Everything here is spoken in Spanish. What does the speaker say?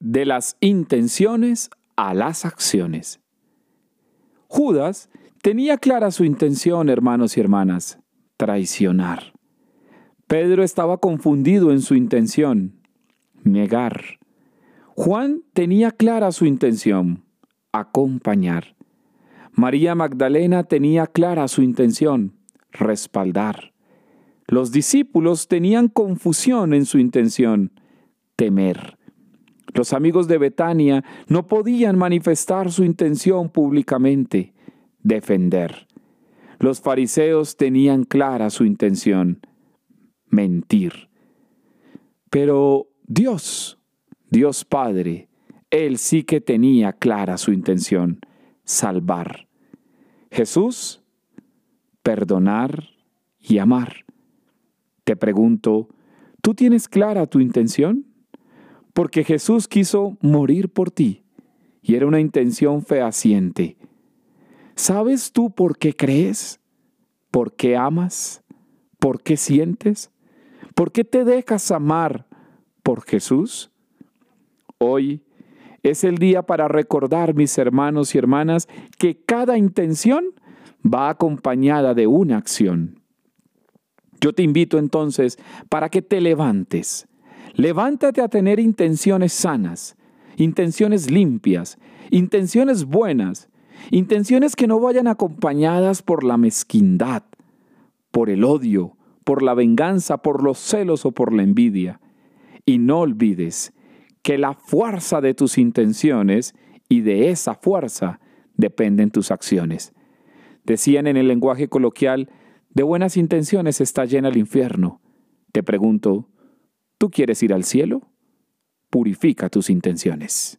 de las intenciones a las acciones. Judas tenía clara su intención, hermanos y hermanas, traicionar. Pedro estaba confundido en su intención, negar. Juan tenía clara su intención, acompañar. María Magdalena tenía clara su intención, respaldar. Los discípulos tenían confusión en su intención, temer. Los amigos de Betania no podían manifestar su intención públicamente, defender. Los fariseos tenían clara su intención, mentir. Pero Dios, Dios Padre, Él sí que tenía clara su intención, salvar. Jesús, perdonar y amar. Te pregunto, ¿tú tienes clara tu intención? Porque Jesús quiso morir por ti y era una intención fehaciente. ¿Sabes tú por qué crees? ¿Por qué amas? ¿Por qué sientes? ¿Por qué te dejas amar por Jesús? Hoy es el día para recordar, mis hermanos y hermanas, que cada intención va acompañada de una acción. Yo te invito entonces para que te levantes. Levántate a tener intenciones sanas, intenciones limpias, intenciones buenas, intenciones que no vayan acompañadas por la mezquindad, por el odio, por la venganza, por los celos o por la envidia. Y no olvides que la fuerza de tus intenciones y de esa fuerza dependen tus acciones. Decían en el lenguaje coloquial, de buenas intenciones está llena el infierno. Te pregunto, ¿tú quieres ir al cielo? Purifica tus intenciones.